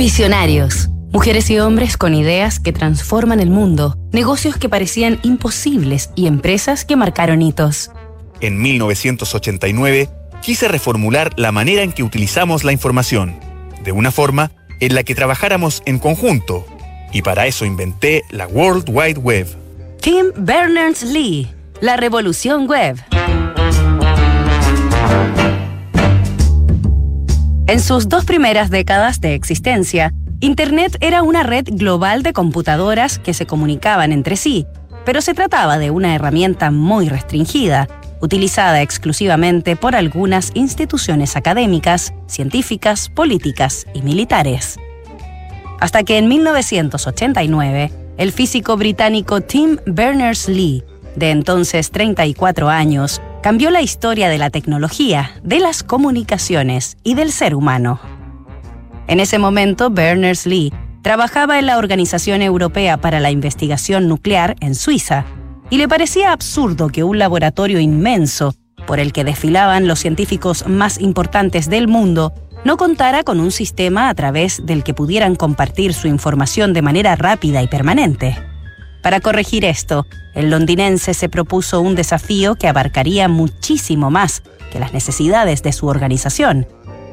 Visionarios. Mujeres y hombres con ideas que transforman el mundo, negocios que parecían imposibles y empresas que marcaron hitos. En 1989, quise reformular la manera en que utilizamos la información, de una forma en la que trabajáramos en conjunto, y para eso inventé la World Wide Web. Tim Berners-Lee, la revolución web. En sus dos primeras décadas de existencia, Internet era una red global de computadoras que se comunicaban entre sí, pero se trataba de una herramienta muy restringida, utilizada exclusivamente por algunas instituciones académicas, científicas, políticas y militares. Hasta que en 1989, el físico británico Tim Berners-Lee, de entonces 34 años, cambió la historia de la tecnología, de las comunicaciones y del ser humano. En ese momento, Berners-Lee trabajaba en la Organización Europea para la Investigación Nuclear en Suiza y le parecía absurdo que un laboratorio inmenso, por el que desfilaban los científicos más importantes del mundo, no contara con un sistema a través del que pudieran compartir su información de manera rápida y permanente. Para corregir esto, el londinense se propuso un desafío que abarcaría muchísimo más que las necesidades de su organización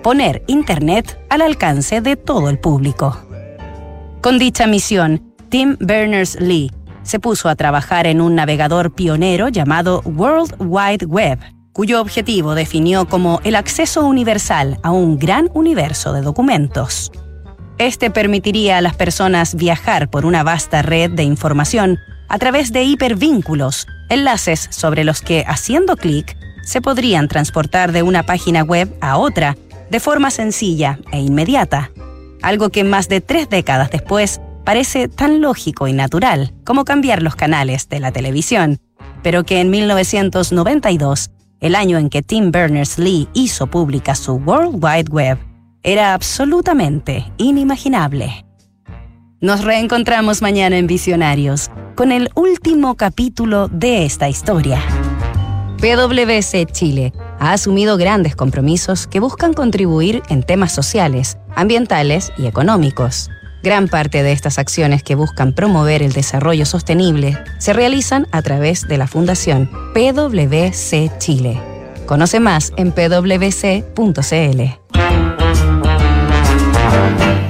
poner Internet al alcance de todo el público. Con dicha misión, Tim Berners-Lee se puso a trabajar en un navegador pionero llamado World Wide Web, cuyo objetivo definió como el acceso universal a un gran universo de documentos. Este permitiría a las personas viajar por una vasta red de información a través de hipervínculos, enlaces sobre los que, haciendo clic, se podrían transportar de una página web a otra de forma sencilla e inmediata, algo que más de tres décadas después parece tan lógico y natural como cambiar los canales de la televisión, pero que en 1992, el año en que Tim Berners-Lee hizo pública su World Wide Web, era absolutamente inimaginable. Nos reencontramos mañana en Visionarios con el último capítulo de esta historia. PwC Chile ha asumido grandes compromisos que buscan contribuir en temas sociales, ambientales y económicos. Gran parte de estas acciones que buscan promover el desarrollo sostenible se realizan a través de la Fundación PwC Chile. Conoce más en pwc.cl. Thank you.